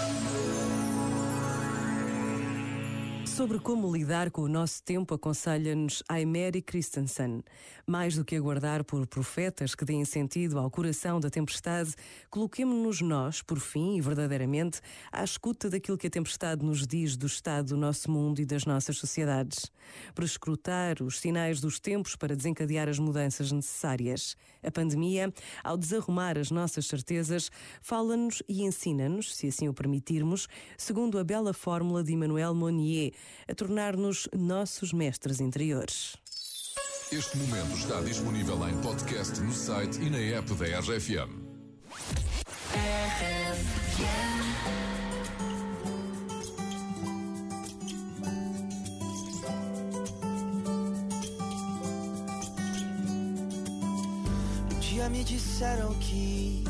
Thank you. Sobre como lidar com o nosso tempo, aconselha-nos Aimeri Christensen. Mais do que aguardar por profetas que deem sentido ao coração da tempestade, coloquemo-nos nós, por fim e verdadeiramente, à escuta daquilo que a tempestade nos diz do estado do nosso mundo e das nossas sociedades. Para escrutar os sinais dos tempos para desencadear as mudanças necessárias. A pandemia, ao desarrumar as nossas certezas, fala-nos e ensina-nos, se assim o permitirmos, segundo a bela fórmula de Emmanuel Monnier a tornar-nos nossos mestres interiores. Este momento está disponível em podcast no site e na app da RFM. Um dia me disseram que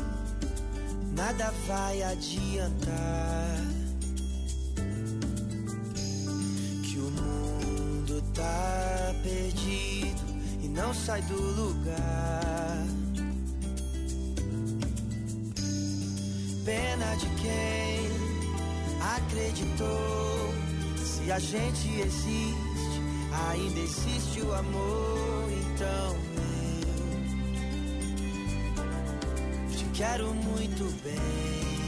nada vai adiantar não sai do lugar. Pena de quem acreditou. Se a gente existe, ainda existe o amor. Então eu te quero muito bem.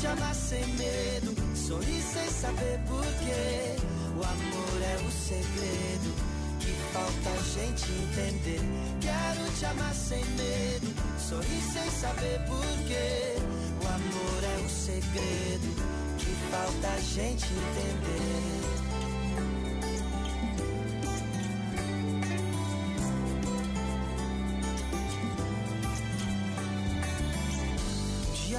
Te amar sem medo, sorrir sem saber porquê. O amor é o segredo que falta a gente entender. Quero te amar sem medo, sorrir sem saber porquê. O amor é o segredo que falta a gente entender.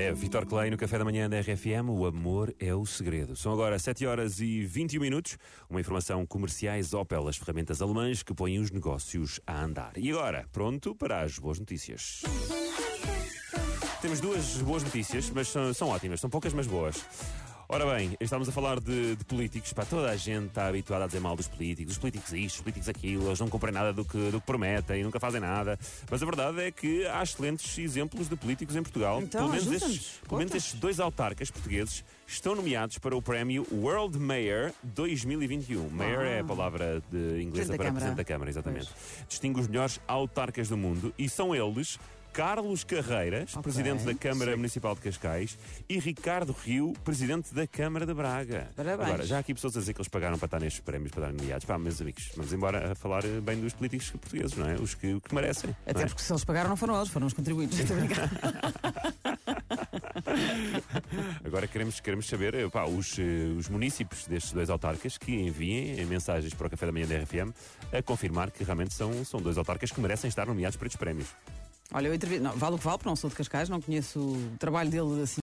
É Vitor Clay no Café da Manhã da RFM. O amor é o segredo. São agora 7 horas e 21 minutos. Uma informação comerciais Opel, as ferramentas alemãs que põem os negócios a andar. E agora, pronto para as boas notícias. Temos duas boas notícias, mas são, são ótimas. São poucas, mas boas. Ora bem, estamos a falar de, de, políticos. Para toda a gente está habituada a dizer mal dos políticos. Os políticos isto, os políticos aquilo. Eles não cumprem nada do que, do que prometem, nunca fazem nada. Mas a verdade é que há excelentes exemplos de políticos em Portugal. Então, pelo, menos estes, pelo menos estes dois autarcas portugueses estão nomeados para o prémio World Mayor 2021. Mayor é a ah. palavra de inglesa para Presidente da Câmara, exatamente. Pois. Distingue os melhores autarcas do mundo e são eles Carlos Carreiras, okay. presidente da Câmara Sim. Municipal de Cascais, e Ricardo Rio, presidente da Câmara de Braga. Parabéns. Agora, já há aqui pessoas a dizer que eles pagaram para estar nestes prémios, para dar nomeados. Pá, meus amigos, vamos embora a falar bem dos políticos portugueses, não é? Os que, que merecem. Até é? porque se eles pagaram não foram eles, foram os contribuintes. Agora queremos, queremos saber pá, os, eh, os municípios destes dois autarcas que enviem mensagens para o Café da Manhã da RFM a confirmar que realmente são, são dois autarcas que merecem estar nomeados para estes prémios. Olha, eu entrevistei. Vale o que vale, porque não sou de Cascais, não conheço o trabalho dele assim.